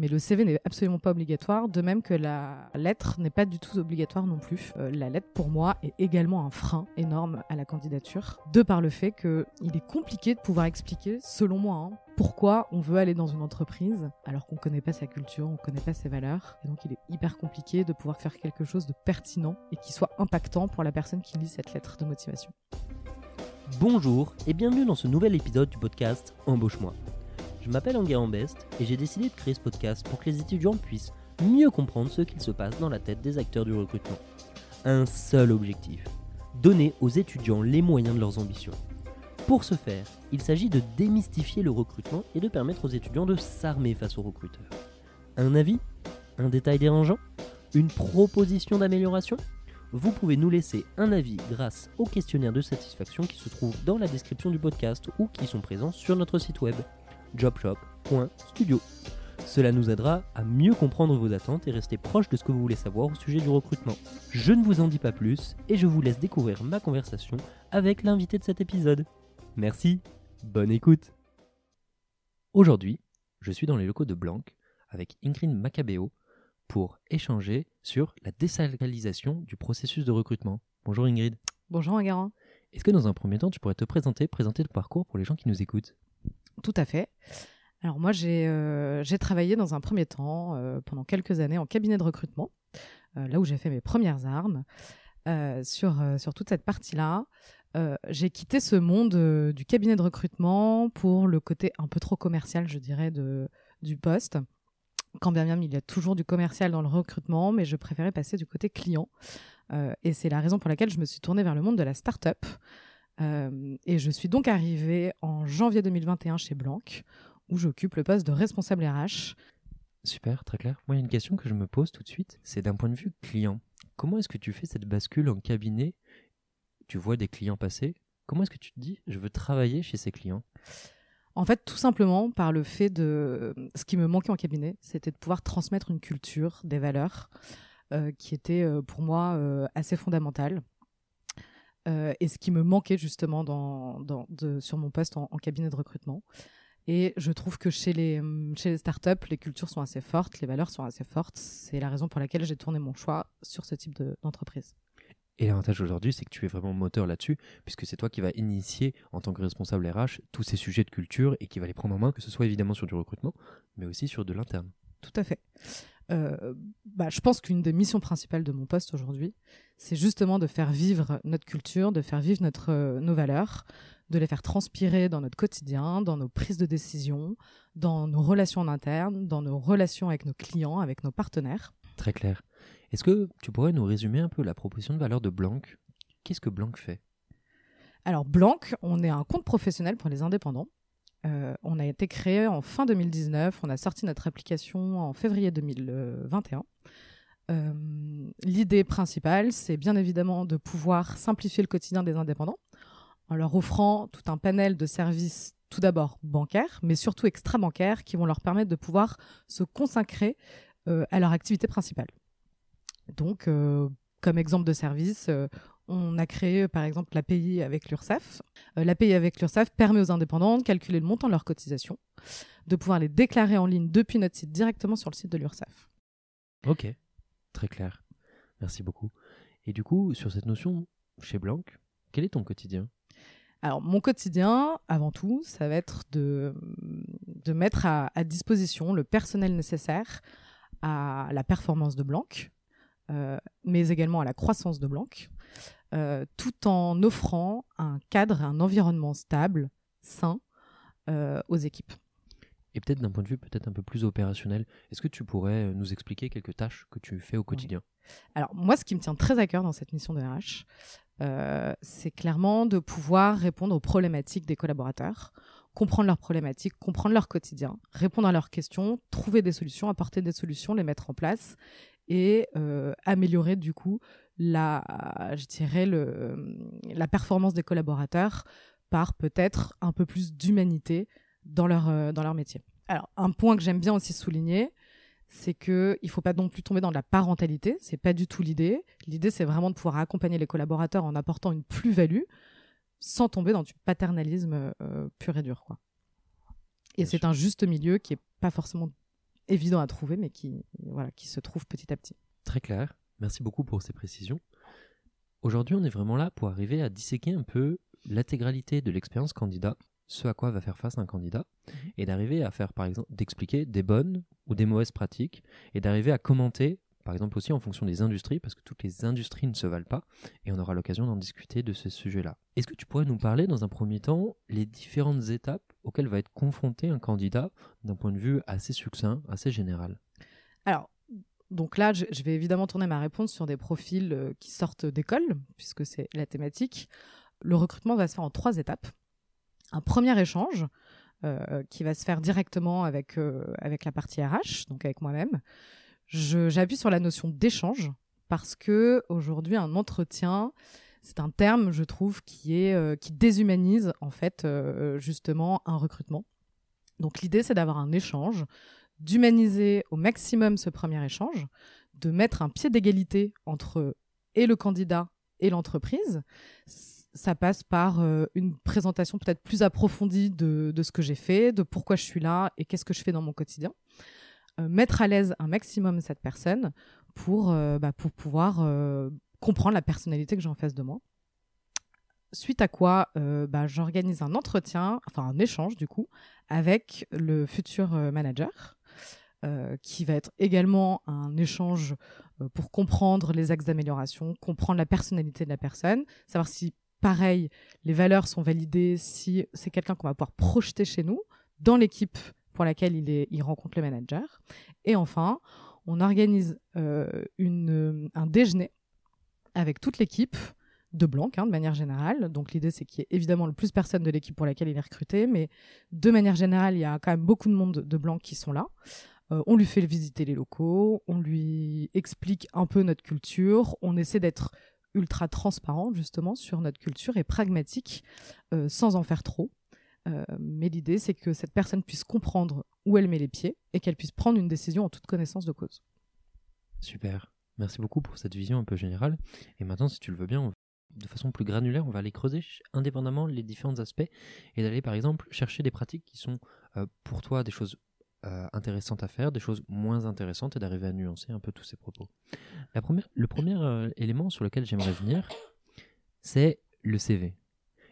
Mais le CV n'est absolument pas obligatoire, de même que la lettre n'est pas du tout obligatoire non plus. Euh, la lettre, pour moi, est également un frein énorme à la candidature, de par le fait qu'il est compliqué de pouvoir expliquer, selon moi, hein, pourquoi on veut aller dans une entreprise alors qu'on ne connaît pas sa culture, on ne connaît pas ses valeurs. Et donc il est hyper compliqué de pouvoir faire quelque chose de pertinent et qui soit impactant pour la personne qui lit cette lettre de motivation. Bonjour et bienvenue dans ce nouvel épisode du podcast Embauche-moi. Je m'appelle Enguerrand Best et j'ai décidé de créer ce podcast pour que les étudiants puissent mieux comprendre ce qu'il se passe dans la tête des acteurs du recrutement. Un seul objectif, donner aux étudiants les moyens de leurs ambitions. Pour ce faire, il s'agit de démystifier le recrutement et de permettre aux étudiants de s'armer face aux recruteurs. Un avis? Un détail dérangeant? Une proposition d'amélioration? Vous pouvez nous laisser un avis grâce au questionnaire de satisfaction qui se trouve dans la description du podcast ou qui sont présents sur notre site web jobshop.studio. Cela nous aidera à mieux comprendre vos attentes et rester proche de ce que vous voulez savoir au sujet du recrutement. Je ne vous en dis pas plus et je vous laisse découvrir ma conversation avec l'invité de cet épisode. Merci, bonne écoute. Aujourd'hui, je suis dans les locaux de Blanc avec Ingrid Macabeo pour échanger sur la désalcalisation du processus de recrutement. Bonjour Ingrid. Bonjour Agaran. Est-ce que dans un premier temps, tu pourrais te présenter, présenter le parcours pour les gens qui nous écoutent? Tout à fait. Alors moi, j'ai euh, travaillé dans un premier temps, euh, pendant quelques années, en cabinet de recrutement, euh, là où j'ai fait mes premières armes, sur, sur toute cette partie-là. j'ai quitté ce monde du cabinet de recrutement pour le côté un peu trop commercial, je dirais, du poste. Quand bien même il y a toujours du commercial dans le recrutement, mais je préférais passer du côté client. et c'est la raison pour laquelle je me suis tournée vers le monde de la start-up. Euh, et je suis donc arrivée en janvier 2021 chez Blanc, où j'occupe le poste de responsable RH. Super, très clair. Moi, il y a une question que je me pose tout de suite, c'est d'un point de vue client. Comment est-ce que tu fais cette bascule en cabinet? Tu vois des clients passer? Comment est-ce que tu te dis, je veux travailler chez ces clients? En fait, tout simplement par le fait de... Ce qui me manquait en cabinet, c'était de pouvoir transmettre une culture, des valeurs, euh, qui étaient euh, pour moi assez fondamentales. Euh, et ce qui me manquait justement dans, sur mon poste en, cabinet de recrutement. Et je trouve que chez les, hum, chez les startups, les cultures sont assez fortes, les valeurs sont assez fortes. C'est la raison pour laquelle j'ai tourné mon choix sur ce type d'entreprise. et l'avantage aujourd'hui, c'est que tu es vraiment moteur là-dessus, puisque c'est toi qui vas initier en tant que responsable RH tous ces sujets de culture et qui va les prendre en main, que ce soit évidemment sur du recrutement, mais aussi sur de l'interne. Tout à fait. Euh, bah, je pense qu'une des missions principales de mon poste aujourd'hui, c'est justement de faire vivre notre culture, de faire vivre notre, euh, nos valeurs, de les faire transpirer dans notre quotidien, dans nos prises de décision, dans nos relations en interne, dans nos relations avec nos clients, avec nos partenaires. Très clair. Est-ce que tu pourrais nous résumer un peu la proposition de valeur de Blanc? Qu'est-ce que Blanc fait? Alors Blanc, on est un compte professionnel pour les indépendants. Euh, on a été créé en fin 2019, on a sorti notre application en février 2021. Euh, l'idée principale, c'est bien évidemment de pouvoir simplifier le quotidien des indépendants en leur offrant tout un panel de services tout d'abord bancaires, mais surtout extra-bancaires, qui vont leur permettre de pouvoir se consacrer euh, à leur activité principale. Donc, comme exemple de service, on a créé par exemple l'API avec l'URSSAF. Euh, L'API avec l'URSSAF permet aux indépendants de calculer le montant de leurs cotisations, de pouvoir les déclarer en ligne depuis notre site directement sur le site de l'URSSAF. Ok, très clair. Merci beaucoup. Et du coup, sur cette notion, chez Blanc, quel est ton quotidien? Alors, mon quotidien, avant tout, ça va être de, de mettre à, disposition le personnel nécessaire à la performance de Blanc, euh, mais également à la croissance de Blanc. Euh, tout en offrant un cadre, un environnement stable, sain euh, aux équipes. Et peut-être d'un point de vue peut-être un peu plus opérationnel, est-ce que tu pourrais euh, nous expliquer quelques tâches que tu fais au quotidien? Alors moi, ce qui me tient très à cœur dans cette mission de RH, c'est clairement de pouvoir répondre aux problématiques des collaborateurs, comprendre leurs problématiques, comprendre leur quotidien, répondre à leurs questions, trouver des solutions, apporter des solutions, les mettre en place et améliorer du coup la, je dirais le, la performance des collaborateurs par peut-être un peu plus d'humanité dans leur, euh, dans leur métier. Alors, un point que j'aime bien aussi souligner, c'est que il faut pas non plus tomber dans la parentalité. C'est pas du tout l'idée. L'idée, c'est vraiment de pouvoir accompagner les collaborateurs en apportant une plus-value, sans tomber dans du paternalisme euh, pur et dur, quoi. Et c'est un juste milieu qui est pas forcément évident à trouver, mais qui, voilà, qui se trouvent petit à petit. Très clair. Merci beaucoup pour ces précisions. Aujourd'hui, on est vraiment là pour arriver à disséquer un peu l'intégralité de l'expérience candidat, ce à quoi va faire face un candidat, mhm. et d'arriver à faire, par exemple, d'expliquer des bonnes ou des mauvaises pratiques, et d'arriver à commenter, par exemple aussi en fonction des industries, parce que toutes les industries ne se valent pas, et on aura l'occasion d'en discuter de ce sujet-là. Est-ce que tu pourrais nous parler, dans un premier temps, les différentes étapes auxquelles va être confronté un candidat d'un point de vue assez succinct, assez général? Alors, donc là, je, vais évidemment tourner ma réponse sur des profils euh, qui sortent d'école, puisque c'est la thématique. Le recrutement va se faire en trois étapes. Un premier échange euh, qui va se faire directement avec, euh, avec la partie RH, donc avec moi-même. J'appuie sur la notion d'échange parce que aujourd'hui, un entretien, c'est un terme, je trouve, qui est qui déshumanise en fait justement un recrutement. Donc l'idée, c'est d'avoir un échange d'humaniser au maximum ce premier échange, de mettre un pied d'égalité entre et le candidat et l'entreprise. Ça passe par euh, une présentation peut-être plus approfondie de, ce que j'ai fait, de pourquoi je suis là et qu'est-ce que je fais dans mon quotidien. Euh, mettre à l'aise un maximum cette personne pour, euh, bah, pour pouvoir comprendre la personnalité que j'ai en face de moi. Suite à quoi, bah, j'organise un entretien, enfin un échange du coup, avec le futur manager euh, qui va être également un échange euh, pour comprendre les axes d'amélioration, comprendre la personnalité de la personne, savoir si, pareil, les valeurs sont validées, si c'est quelqu'un qu'on va pouvoir projeter chez nous, dans l'équipe pour laquelle il, rencontre le manager. Et enfin, on organise euh, une, un déjeuner avec toute l'équipe de Blanc, hein, de manière générale. Donc l'idée, c'est qu'il y ait évidemment le plus personne de l'équipe pour laquelle il est recruté, mais de manière générale, il y a quand même beaucoup de monde de Blanc qui sont là. Euh, on lui fait visiter les locaux, on lui explique un peu notre culture, on essaie d'être ultra transparent justement sur notre culture et pragmatique euh, sans en faire trop. Euh, mais l'idée, c'est que cette personne puisse comprendre où elle met les pieds et qu'elle puisse prendre une décision en toute connaissance de cause. Super. Merci beaucoup pour cette vision un peu générale. Et maintenant, si tu le veux bien, de façon plus granulaire, on va aller creuser indépendamment les différents aspects et d'aller par exemple chercher des pratiques qui sont pour toi des choses euh, intéressantes à faire, des choses moins intéressantes et d'arriver à nuancer un peu tous ces propos. Le premier euh, élément sur lequel j'aimerais venir, c'est le CV.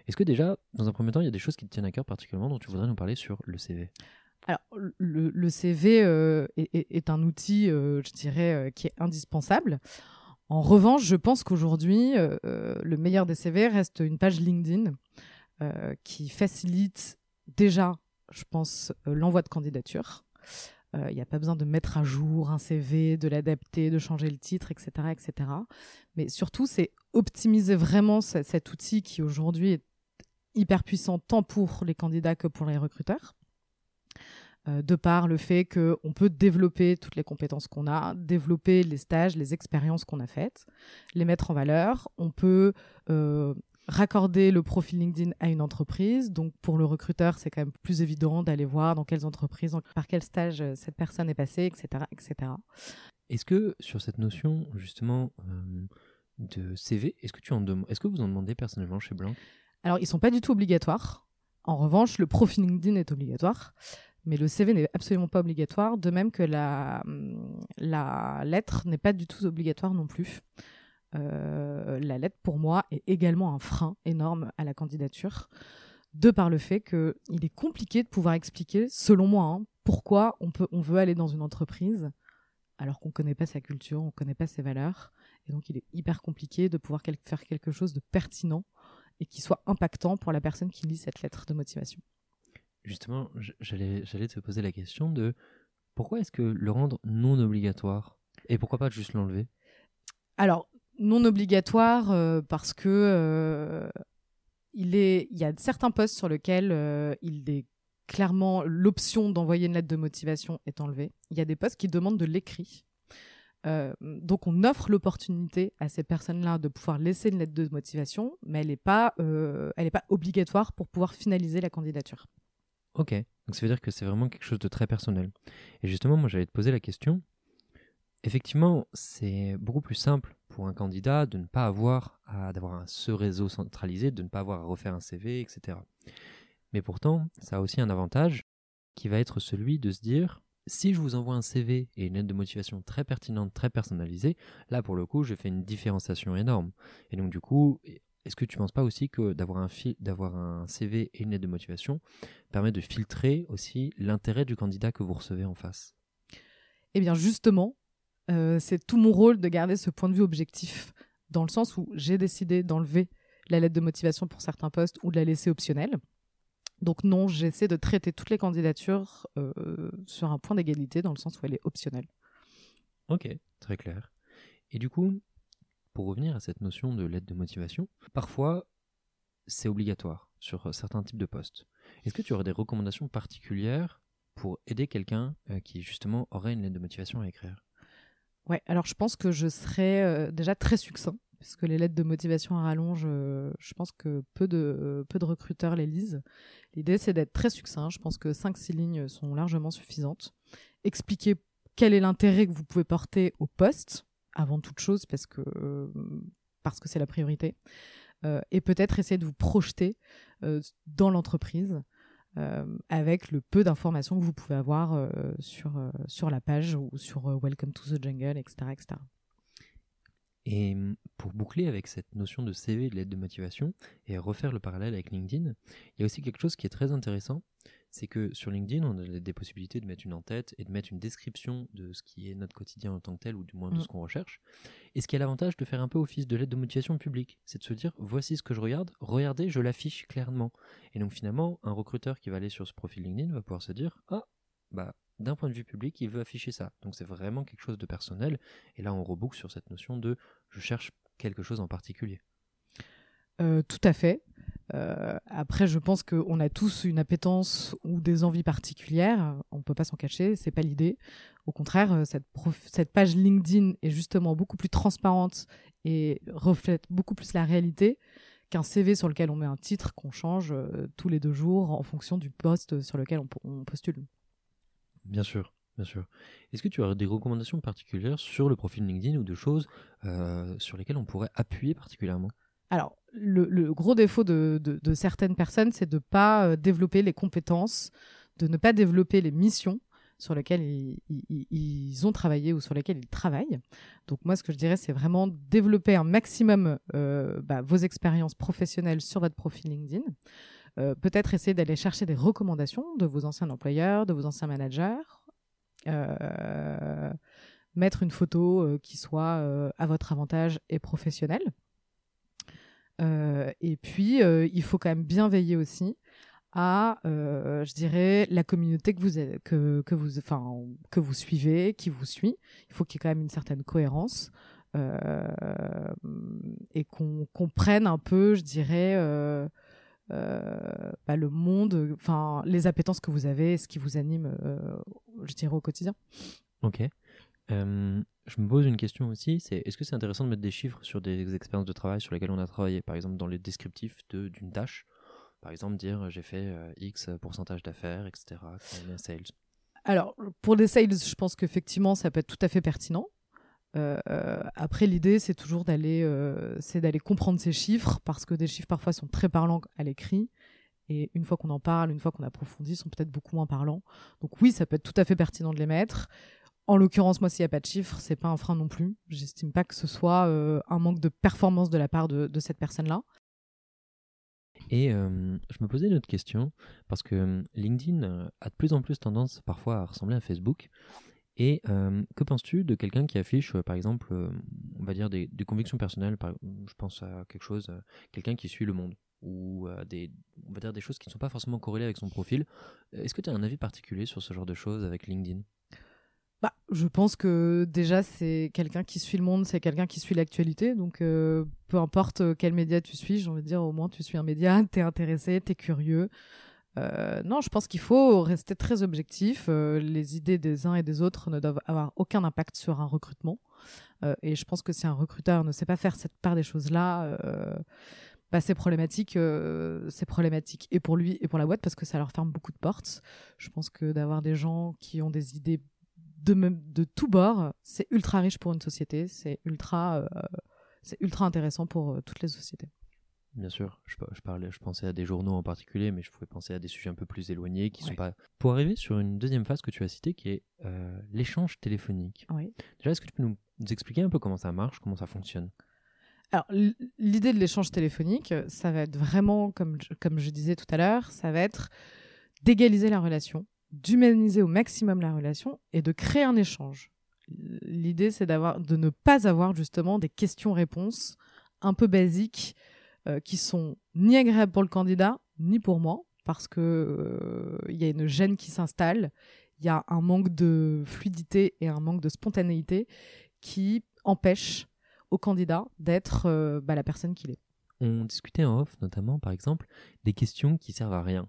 Est-ce que déjà, dans un premier temps, il y a des choses qui te tiennent à cœur particulièrement dont tu voudrais nous parler sur le CV alors, le, CV euh, est, un outil, je dirais, qui est indispensable. En revanche, je pense qu'aujourd'hui, le meilleur des CV reste une page LinkedIn qui facilite déjà je pense, euh, l'envoi de candidature. Il euh, n'y a pas besoin de mettre à jour un CV, de l'adapter, de changer le titre, etc. etc. Mais surtout, c'est optimiser vraiment cet outil qui aujourd'hui est hyper puissant tant pour les candidats que pour les recruteurs. Euh, de par le fait qu'on peut développer toutes les compétences qu'on a, développer les stages, les expériences qu'on a faites, les mettre en valeur. On peut raccorder le profil LinkedIn à une entreprise. Donc pour le recruteur, c'est quand même plus évident d'aller voir dans quelles entreprises, par quel stage euh, cette personne est passée, etc. etc. Est-ce que sur cette notion justement euh, de CV, est-ce que, tu en est-ce que vous en demandez personnellement chez Blanc? Alors ils sont pas du tout obligatoires. En revanche, le profil LinkedIn est obligatoire. Mais le CV n'est absolument pas obligatoire, de même que la, hum, la lettre n'est pas du tout obligatoire non plus. Euh, la lettre, pour moi, est également un frein énorme à la candidature, de par le fait qu'il est compliqué de pouvoir expliquer, selon moi, hein, pourquoi on, peut, on veut aller dans une entreprise alors qu'on ne connaît pas sa culture, on ne connaît pas ses valeurs. Et donc, il est hyper compliqué de pouvoir faire quelque chose de pertinent et qui soit impactant pour la personne qui lit cette lettre de motivation. Justement, j'allais te poser la question de pourquoi est-ce que le rendre non obligatoire et pourquoi pas juste l'enlever? Alors, non obligatoire euh, parce que euh, il, est, il y a certains postes sur lesquels euh, il est clairement l'option d'envoyer une lettre de motivation est enlevée. Il y a des postes qui demandent de l'écrit. Donc on offre l'opportunité à ces personnes-là de pouvoir laisser une lettre de motivation, mais elle n'est pas, est pas obligatoire pour pouvoir finaliser la candidature. Ok, donc ça veut dire que c'est vraiment quelque chose de très personnel. Et justement, moi j'allais te poser la question, Effectivement, c'est beaucoup plus simple pour un candidat de ne pas avoir à d'avoir ce réseau centralisé, de ne pas avoir à refaire un CV, etc. Mais pourtant, ça a aussi un avantage qui va être celui de se dire si je vous envoie un CV et une lettre de motivation très pertinente, très personnalisée, là pour le coup, je fais une différenciation énorme. Et donc du coup, est-ce que tu ne penses pas aussi que d'avoir un, CV et une lettre de motivation permet de filtrer aussi l'intérêt du candidat que vous recevez en face? Eh bien justement, euh, c'est tout mon rôle de garder ce point de vue objectif, dans le sens où j'ai décidé d'enlever la lettre de motivation pour certains postes ou de la laisser optionnelle. Donc non, j'essaie de traiter toutes les candidatures euh, sur un point d'égalité, dans le sens où elle est optionnelle. Ok, très clair. Et du coup, pour revenir à cette notion de lettre de motivation, parfois c'est obligatoire sur certains types de postes. Est-ce que tu aurais des recommandations particulières pour aider quelqu'un euh, qui justement aurait une lettre de motivation à écrire? Ouais, alors je pense que je serais euh, déjà très succinct puisque les lettres de motivation à rallonge, euh, je pense que peu de, peu de recruteurs les lisent. L'idée, c'est d'être très succinct. Je pense que 5-6 lignes sont largement suffisantes. Expliquer quel est l'intérêt que vous pouvez porter au poste, avant toute chose, parce que euh, parce que c'est la priorité. Euh, et peut-être essayer de vous projeter dans l'entreprise avec le peu d'informations que vous pouvez avoir sur, sur la page ou sur Welcome to the Jungle, etc. etc. Et mmh, pour boucler avec cette notion de CV, de lettre de motivation, et refaire le parallèle avec LinkedIn, il y a aussi quelque chose qui est très intéressant, c'est que sur LinkedIn, on a des possibilités de mettre une en-tête et de mettre une description de ce qui est notre quotidien en tant que tel, ou du moins de mmh. ce qu'on recherche. Et ce qui a l'avantage de faire un peu office de lettre de motivation publique, c'est de se dire, voici ce que je regarde, regardez, je l'affiche clairement. Et donc finalement, un recruteur qui va aller sur ce profil LinkedIn va pouvoir se dire, ah, bah d'un point de vue public, il veut afficher ça. Donc c'est vraiment quelque chose de personnel. Et là, on reboucle sur cette notion de je cherche quelque chose en particulier. Euh, tout à fait. Euh, après, je pense qu'on a tous une appétence ou des envies particulières. On ne peut pas s'en cacher, c'est pas l'idée. Au contraire, euh, cette, cette, page LinkedIn est justement beaucoup plus transparente et reflète beaucoup plus la réalité qu'un CV sur lequel on met un titre qu'on change tous les deux jours en fonction du poste sur lequel on postule. Bien sûr, bien sûr. Est-ce que tu as des recommandations particulières sur le profil LinkedIn ou de choses euh, sur lesquelles on pourrait appuyer particulièrement? Alors, le, gros défaut de, certaines personnes, c'est de ne pas euh, développer les compétences, de ne pas développer les missions sur lesquelles ils, ont travaillé ou sur lesquelles ils travaillent. Donc moi, ce que je dirais, c'est vraiment développer un maximum euh, bah, vos expériences professionnelles sur votre profil LinkedIn. Euh, peut-être essayer d'aller chercher des recommandations de vos anciens employeurs, de vos anciens managers. Euh, mettre une photo euh, qui soit à votre avantage et professionnelle. et puis, il faut quand même bien veiller aussi à, je dirais, la communauté que vous, que, que, vous, que vous suivez, qui vous suit. Il faut qu'il y ait quand même une certaine cohérence et qu'on comprenne un peu, je dirais, bah, le monde, enfin les appétences que vous avez, ce qui vous anime, euh, je dirais au quotidien. Ok. Euh, je me pose une question aussi, c'est est-ce que c'est intéressant de mettre des chiffres sur des expériences de travail sur lesquelles on a travaillé, par exemple dans les descriptifs d'une tâche, par exemple dire j'ai fait X pourcentage d'affaires, etc. sales? Alors pour les sales, je pense qu'effectivement ça peut être tout à fait pertinent. Euh, après, l'idée, c'est toujours d'aller, euh, d'aller comprendre ces chiffres parce que des chiffres parfois sont très parlants à l'écrit. Et une fois qu'on en parle, une fois qu'on approfondit, sont peut-être beaucoup moins parlants. Donc oui, ça peut être tout à fait pertinent de les mettre. En l'occurrence, moi, s'il n'y a pas de chiffres, c'est pas un frein non plus. J'estime pas que ce soit euh, un manque de performance de la part de cette personne-là. Et je me posais une autre question, parce que LinkedIn a de plus en plus tendance parfois à ressembler à Facebook. Et que penses-tu de quelqu'un qui affiche, par exemple, on va dire des, convictions personnelles, je pense à quelque chose, quelqu'un qui suit le monde, ou des, on va dire des choses qui ne sont pas forcément corrélées avec son profil. Est-ce que tu as un avis particulier sur ce genre de choses avec LinkedIn? Bah, je pense que déjà, c'est quelqu'un qui suit le monde, c'est quelqu'un qui suit l'actualité. Donc, peu importe quel média tu suis, j'ai envie de dire, au moins tu suis un média, tu es intéressé, tu es curieux. Euh, non, je pense qu'il faut rester très objectif. Euh, les idées des uns et des autres ne doivent avoir aucun impact sur un recrutement. Euh, et je pense que si un recruteur ne sait pas faire cette part des choses-là, bah, c'est problématique. c'est problématique et pour lui et pour la boîte parce que ça leur ferme beaucoup de portes. Je pense que d'avoir des gens qui ont des idées de, même, de tout bord, c'est ultra riche pour une société. C'est ultra, c'est ultra intéressant pour toutes les sociétés. Bien sûr. Je, je, parlais, je pensais à des journaux en particulier, mais je pouvais penser à des sujets un peu plus éloignés qui sont pas. Pour arriver sur une deuxième phase que tu as citée, qui est euh, l'échange téléphonique. Déjà, est-ce que tu peux nous expliquer un peu comment ça marche, comment ça fonctionne? Alors, l'idée de l'échange téléphonique, ça va être vraiment, comme je, comme je disais tout à l'heure, ça va être d'égaliser la relation, d'humaniser au maximum la relation et de créer un échange. L'idée, c'est d'avoir, de ne pas avoir justement des questions-réponses un peu basiques euh, qui sont ni agréables pour le candidat ni pour moi, parce que euh, il y a une gêne qui s'installe, il y a un manque de fluidité et un manque de spontanéité qui empêche au candidat d'être euh, bah, la personne qu'il est. On discutait en off, notamment, par exemple, des questions qui servent à rien.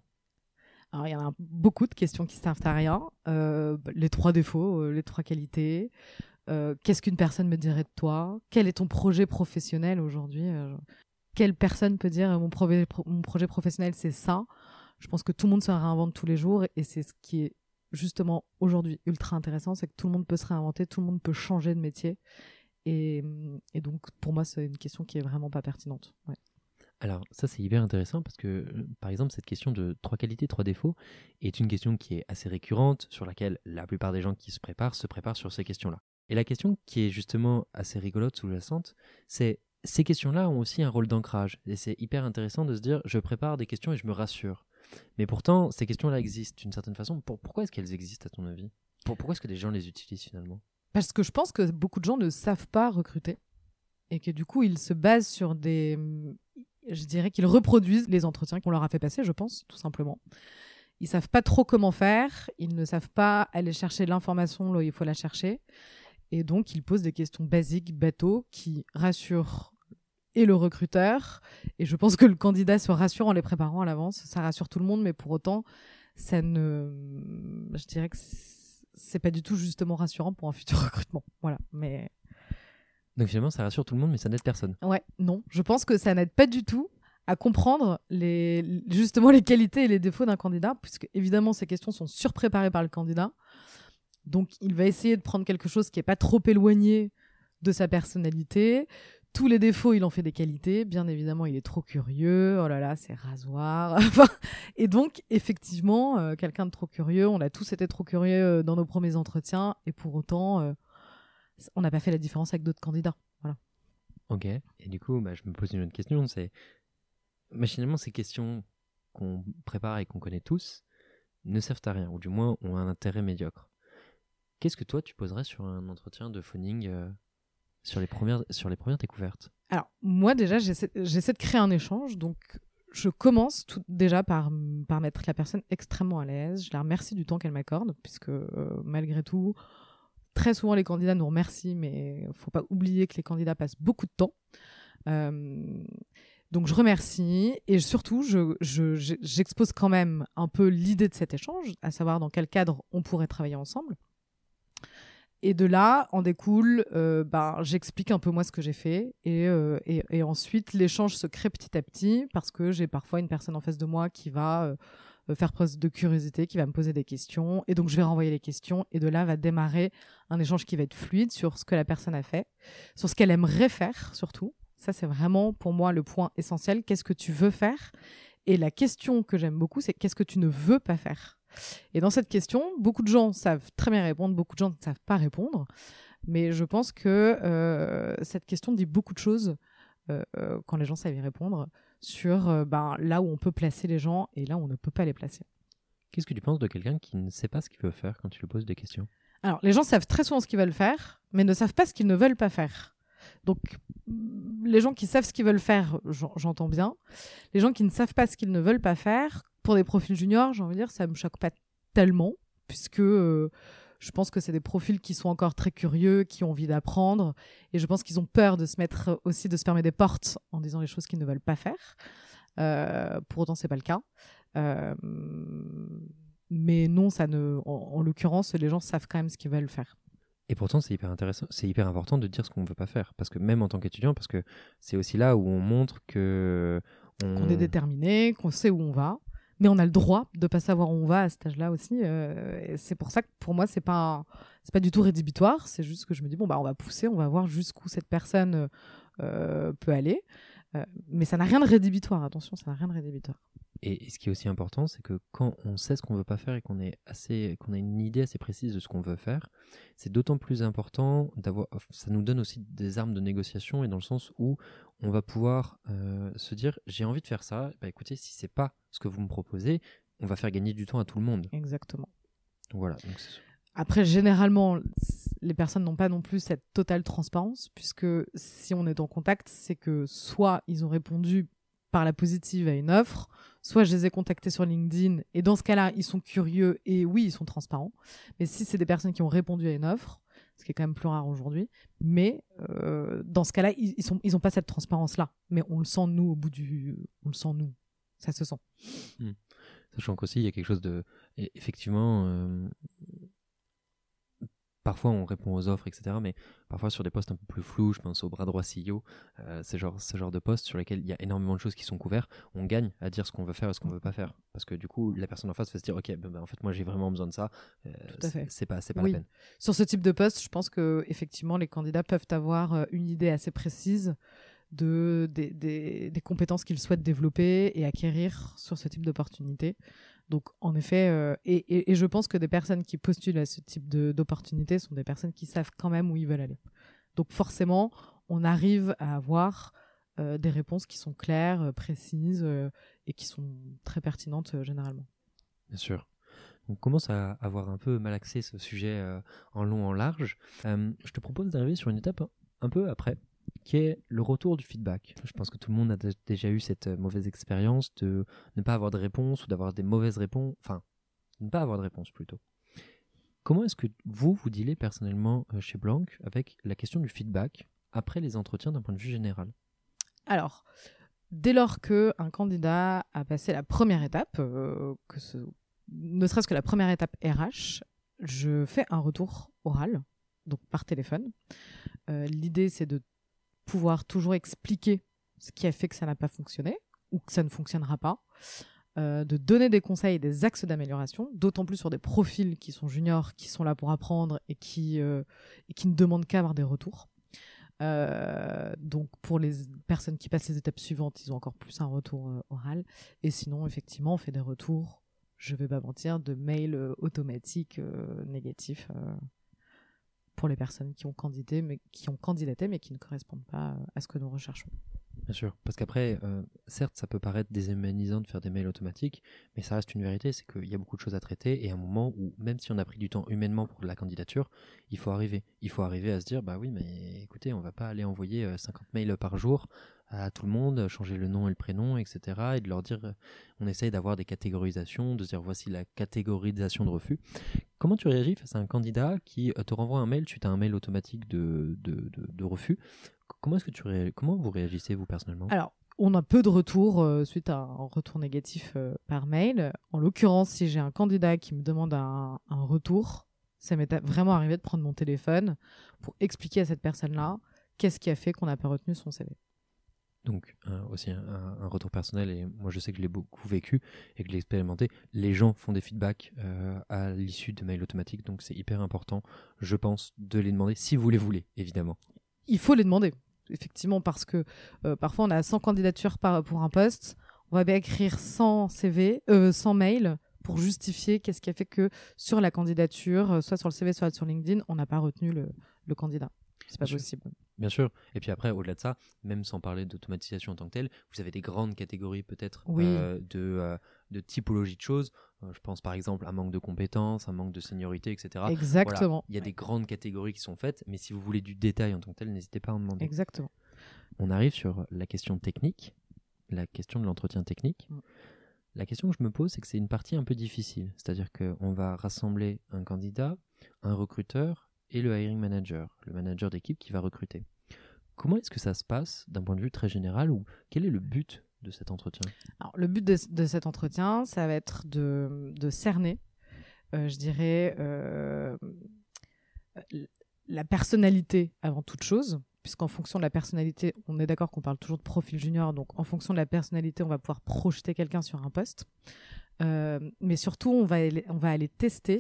Alors, il y en a beaucoup de questions qui servent à rien. Euh, les trois défauts, les trois qualités. Qu'est-ce qu'une personne me dirait de toi? Quel est ton projet professionnel aujourd'hui? Quelle personne peut dire mon, mon projet professionnel, c'est ça Je pense que tout le monde se réinvente tous les jours et c'est ce qui est justement aujourd'hui ultra intéressant, c'est que tout le monde peut se réinventer, tout le monde peut changer de métier. Et, et donc, pour moi, c'est une question qui est vraiment pas pertinente. Alors, ça, c'est hyper intéressant parce que, euh, par exemple, cette question de trois qualités, trois défauts est une question qui est assez récurrente, sur laquelle la plupart des gens qui se préparent se préparent sur ces questions-là. Et la question qui est justement assez rigolote, sous-jacente, c'est ces questions-là ont aussi un rôle d'ancrage. Et c'est hyper intéressant de se dire, je prépare des questions et je me rassure. Mais pourtant, ces questions-là existent d'une certaine façon. pourquoi est-ce qu'elles existent, à ton avis? Pourquoi est-ce que les gens les utilisent finalement? Parce que je pense que beaucoup de gens ne savent pas recruter. Et que du coup, ils se basent sur des je dirais qu'ils reproduisent les entretiens qu'on leur a fait passer, je pense, tout simplement. Ils savent pas trop comment faire, ils ne savent pas aller chercher l'information où il faut la chercher. Et donc, ils posent des questions basiques, bateaux, qui rassurent et le recruteur. Et je pense que le candidat se rassure en les préparant à l'avance. Ça rassure tout le monde, mais pour autant, ça ne. Je dirais que c'est pas du tout justement rassurant pour un futur recrutement. Voilà. Mais donc finalement, ça rassure tout le monde, mais ça n'aide personne. Ouais, non. Je pense que ça n'aide pas du tout à comprendre les, justement les qualités et les défauts d'un candidat, puisque évidemment, ces questions sont surpréparées par le candidat. Donc, il va essayer de prendre quelque chose qui n'est pas trop éloigné de sa personnalité. Tous les défauts, il en fait des qualités. Bien évidemment, il est trop curieux. Oh là là, c'est rasoir. et donc, effectivement, euh, quelqu'un de trop curieux, on a tous été trop curieux euh, dans nos premiers entretiens. Et pour autant, euh, on n'a pas fait la différence avec d'autres candidats. Voilà. Ok. Et du coup, bah, je me pose une autre question. C'est machinalement ces questions qu'on prépare et qu'on connaît tous ne servent à rien, ou du moins ont un intérêt médiocre. Qu'est-ce que toi tu poserais sur un entretien de phoning euh, sur les premières sur les premières découvertes? Alors moi déjà j'essaie de créer un échange, donc je commence tout, déjà par, par mettre la personne extrêmement à l'aise. Je la remercie du temps qu'elle m'accorde, puisque euh, malgré tout, Très souvent, les candidats nous remercient, mais il faut pas oublier que les candidats passent beaucoup de temps. Euh, donc je remercie et surtout j'expose je, quand même un peu l'idée de cet échange, à savoir dans quel cadre on pourrait travailler ensemble. Et de là, en découle, euh, ben, j'explique un peu moi ce que j'ai fait et, euh, et, et, ensuite l'échange se crée petit à petit parce que j'ai parfois une personne en face de moi qui va euh, faire preuve de curiosité, qui va me poser des questions. Et donc, je vais renvoyer les questions. Et de là va démarrer un échange qui va être fluide sur ce que la personne a fait, sur ce qu'elle aimerait faire, surtout. Ça, c'est vraiment pour moi le point essentiel. Qu'est-ce que tu veux faire? Et la question que j'aime beaucoup, c'est qu'est-ce que tu ne veux pas faire? Et dans cette question, beaucoup de gens savent très bien répondre, beaucoup de gens ne savent pas répondre. Mais je pense que euh, cette question dit beaucoup de choses euh, quand les gens savent y répondre sur euh, ben, là où on peut placer les gens et là où on ne peut pas les placer. Qu'est-ce que tu penses de quelqu'un qui ne sait pas ce qu'il veut faire quand tu lui poses des questions? Alors, les gens savent très souvent ce qu'ils veulent faire, mais ne savent pas ce qu'ils ne veulent pas faire. Donc, les gens qui savent ce qu'ils veulent faire, j'entends bien. Les gens qui ne savent pas ce qu'ils ne veulent pas faire, pour des profils juniors, j'ai envie de dire, ça me choque pas tellement, puisque euh, je pense que c'est des profils qui sont encore très curieux, qui ont envie d'apprendre, et je pense qu'ils ont peur de se mettre aussi, de se fermer des portes en disant les choses qu'ils ne veulent pas faire. Euh, pour autant, c'est pas le cas. Euh, mais non, ça ne. En, l'occurrence, les gens savent quand même ce qu'ils veulent faire. Et pourtant, c'est hyper intéressant, c'est hyper important de dire ce qu'on ne veut pas faire, parce que même en tant qu'étudiant, parce que c'est aussi là où on montre que qu'on est déterminé, qu'on sait où on va mais on a le droit de pas savoir où on va à cet âge-là aussi. Euh, c'est pour ça que pour moi, c'est pas c'est pas du tout rédhibitoire. C'est juste que je me dis bon bah on va pousser, on va voir jusqu'où cette personne euh, peut aller. Euh, mais ça n'a rien de rédhibitoire, attention, ça n'a rien de rédhibitoire. Et, ce qui est aussi important, c'est que quand on sait ce qu'on veut pas faire et qu'on est assez, qu'on a une idée assez précise de ce qu'on veut faire, c'est d'autant plus important d'avoir. Ça nous donne aussi des armes de négociation et dans le sens où on va pouvoir euh, se dire j'ai envie de faire ça. Bah écoutez, si c'est pas ce que vous me proposez, on va faire gagner du temps à tout le monde. Exactement. voilà. après, généralement, les personnes n'ont pas non plus cette totale transparence, puisque si on est en contact, c'est que soit ils ont répondu par la positive à une offre, soit je les ai contactés sur LinkedIn et dans ce cas-là, ils sont curieux et oui, ils sont transparents. Mais si c'est des personnes qui ont répondu à une offre, ce qui est quand même plus rare aujourd'hui, mais euh, dans ce cas-là, ils, ils ont pas cette transparence-là. Mais on le sent nous au bout du, on le sent nous, ça se sent. Hmm. Sachant qu'aussi il y a quelque chose de, effectivement, euh, Parfois, on répond aux offres, etc. Mais parfois, sur des postes un peu plus flous, je pense au bras droit CEO, euh, genre, ce genre de postes sur lesquels il y a énormément de choses qui sont couvertes, on gagne à dire ce qu'on veut faire et ce qu'on veut pas faire. Parce que du coup, la personne en face va se dire, OK, ben, ben en fait, moi, j'ai vraiment besoin de ça. Euh, c'est pas, pas la peine. Sur ce type de poste, je pense que effectivement, les candidats peuvent avoir euh, une idée assez précise de, des, des, des compétences qu'ils souhaitent développer et acquérir sur ce type d'opportunité. Donc, en effet, euh, et, je pense que des personnes qui postulent à ce type d'opportunités sont des personnes qui savent quand même où ils veulent aller. Donc, forcément, on arrive à avoir euh, des réponses qui sont claires, euh, précises et qui sont très pertinentes généralement. Bien sûr. On commence à avoir un peu malaxé ce sujet en long, en large. je te propose d'arriver sur une étape un peu après qui est le retour du feedback. Je pense que tout le monde a déjà eu cette euh, mauvaise expérience de ne pas avoir de réponse ou d'avoir des mauvaises réponses, enfin, ne pas avoir de réponse plutôt. Comment est-ce que vous, vous dealez personnellement euh, chez Blanc avec la question du feedback après les entretiens d'un point de vue général? Alors, dès lors qu'un candidat a passé la première étape, euh, que ce, ne serait-ce que la première étape RH, je fais un retour oral, donc par téléphone. L'idée, c'est de pouvoir toujours expliquer ce qui a fait que ça n'a pas fonctionné ou que ça ne fonctionnera pas, euh, de donner des conseils et des axes d'amélioration, d'autant plus sur des profils qui sont juniors, qui sont là pour apprendre et qui, euh, ne demandent qu'à avoir des retours. Euh, donc pour les personnes qui passent les étapes suivantes, ils ont encore plus un retour oral. Et sinon, effectivement, on fait des retours, je vais pas mentir, de mails automatiques négatifs pour les personnes qui ont candidaté, mais qui ont candidaté, mais qui ne correspondent pas à ce que nous recherchons. Bien sûr, parce qu'après, euh, certes, ça peut paraître déshumanisant de faire des mails automatiques, mais ça reste une vérité, c'est qu'il y a beaucoup de choses à traiter, et à un moment où, même si on a pris du temps humainement pour la candidature, il faut arriver. Il faut arriver à se dire, bah oui, mais écoutez, on va pas aller envoyer 50 euh, mails par jour à tout le monde, changer le nom et le prénom, etc. Et de leur dire, on essaye d'avoir des catégorisations, de dire voici la catégorisation de refus. Comment tu réagis face à un candidat qui euh, te renvoie un mail, tu as un mail automatique de, de, de, refus Comment est-ce que tu comment vous réagissez vous personnellement? Alors, on a peu de retours euh, suite à un retour négatif euh, par mail. En l'occurrence, si j'ai un candidat qui me demande un, un retour, ça m'est vraiment arrivé de prendre mon téléphone pour expliquer à cette personne-là qu'est-ce qui a fait qu'on n'a pas retenu son CV. Donc aussi un, retour personnel, et moi je sais que je l'ai beaucoup vécu et que je l'ai expérimenté. Les gens font des feedbacks euh, à l'issue de mails automatiques, donc c'est hyper important, je pense, de les demander si vous les voulez, évidemment. Il faut les demander, effectivement, parce que euh, parfois on a 100 candidatures par, pour un poste, on va bien écrire 100 CV, euh, 100 mails pour justifier qu'est-ce qui a fait que sur la candidature, euh, soit sur le CV, soit sur LinkedIn, on n'a pas retenu le, le candidat. C'est pas possible. Bien sûr. Et puis après, au-delà de ça, même sans parler d'automatisation en tant que telle, vous avez des grandes catégories peut-être euh, de, euh, de typologie de choses. Euh, je pense par exemple à un manque de compétences, un manque de seniorité, etc. Exactement. Il y a des grandes catégories qui sont faites, mais si vous voulez du détail en tant que tel, n'hésitez pas à en demander. Exactement. On arrive sur la question technique, la question de l'entretien technique. Mm. La question que je me pose, c'est que c'est une partie un peu difficile. C'est-à-dire qu'on va rassembler un candidat, un recruteur et le hiring manager, le manager d'équipe qui va recruter. Comment est-ce que ça se passe d'un point de vue très général ou quel est le but de cet entretien Le but de, cet entretien, ça va être de, cerner, euh, je dirais, euh, la personnalité avant toute chose, puisqu'en fonction de la personnalité, on est d'accord qu'on parle toujours de profil junior, donc en fonction de la personnalité, on va pouvoir projeter quelqu'un sur un poste. Euh, mais surtout, on va aller tester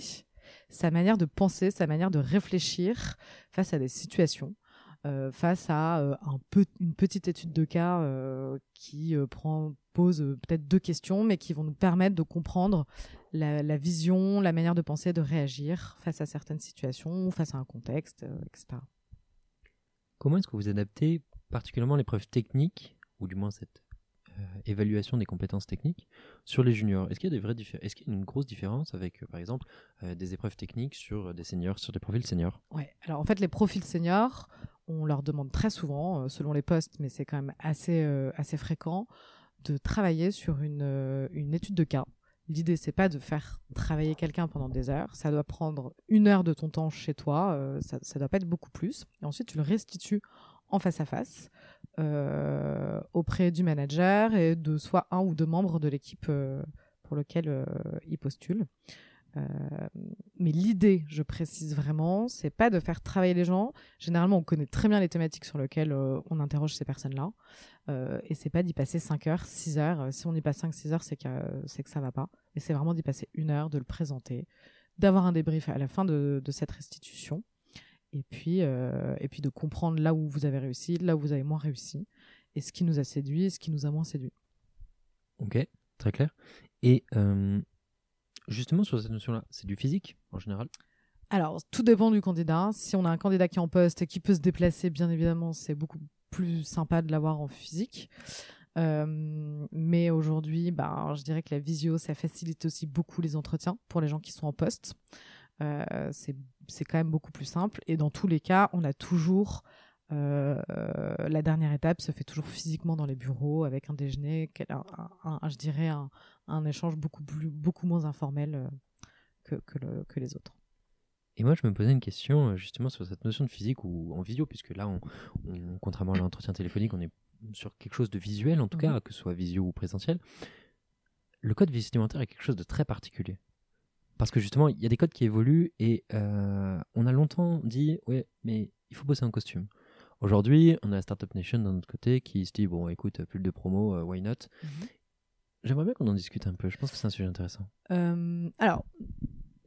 sa manière de penser, sa manière de réfléchir face à des situations. Euh, face à euh, un peu, une petite étude de cas euh, qui prend, pose peut-être deux questions, mais qui vont nous permettre de comprendre la, la, vision, la manière de penser, de réagir face à certaines situations, face à un contexte, etc. Comment est-ce que vous adaptez particulièrement l'épreuve technique, ou du moins cette euh, évaluation des compétences techniques sur les juniors? Est-ce qu'il y a des vraies Est-ce qu'il y a une grosse différence avec, euh, par exemple, euh, des épreuves techniques sur des seniors, sur des profils seniors? Ouais. Alors en fait, les profils seniors, on leur demande très souvent, selon les postes, mais c'est quand même assez assez fréquent, de travailler sur une, une étude de cas. L'idée, c'est pas de faire travailler quelqu'un pendant des heures. Ça doit prendre une heure de ton temps chez toi. ça, ça doit pas être beaucoup plus. Ensuite, tu le restitues en face à face euh, auprès du manager et de soit un ou deux membres de l'équipe euh, pour lequel euh, il postule. Mais l'idée, je précise vraiment, c'est pas de faire travailler les gens. Généralement, on connaît très bien les thématiques sur lesquelles on interroge ces personnes-là. et c'est pas d'y passer 5 heures, 6 heures. Si on y passe 5, 6 heures, c'est que, c'est que ça va pas. Et c'est vraiment d'y passer une heure, de le présenter, d'avoir un débrief à la fin de, cette restitution et puis, euh, et puis de comprendre là où vous avez réussi, là où vous avez moins réussi, et ce qui nous a séduit ce qui nous a moins séduit. Ok, très clair. Et euh, justement sur cette notion-là, c'est du physique en général Alors, tout dépend du candidat. Si on a un candidat qui est en poste et qui peut se déplacer, bien évidemment, c'est beaucoup plus sympa de l'avoir en physique. Euh, mais aujourd'hui, bah, je dirais que la visio, ça facilite aussi beaucoup les entretiens pour les gens qui sont en poste. Euh, c'est quand même beaucoup plus simple. Et dans tous les cas, on a toujours euh, la dernière étape se fait toujours physiquement dans les bureaux avec un déjeuner, un, je dirais un, un, échange beaucoup, plus, beaucoup moins informel euh, que, que, le, que, les autres. Et moi, je me posais une question justement sur cette notion de physique ou en visio, puisque là, on, contrairement à l'entretien téléphonique, on est sur quelque chose de visuel, en tout cas, mhm. que ce soit visio ou présentiel. Le code vestimentaire est quelque chose de très particulier. Parce que justement, il y a des codes qui évoluent et euh, on a longtemps dit, ouais, mais il faut bosser en costume. Aujourd'hui, on a la Startup Nation d'un autre côté qui se dit, bon, écoute, plus de promo, euh, why not? Mhm. J'aimerais bien qu'on en discute un peu. Je pense que c'est un sujet intéressant. Euh, alors,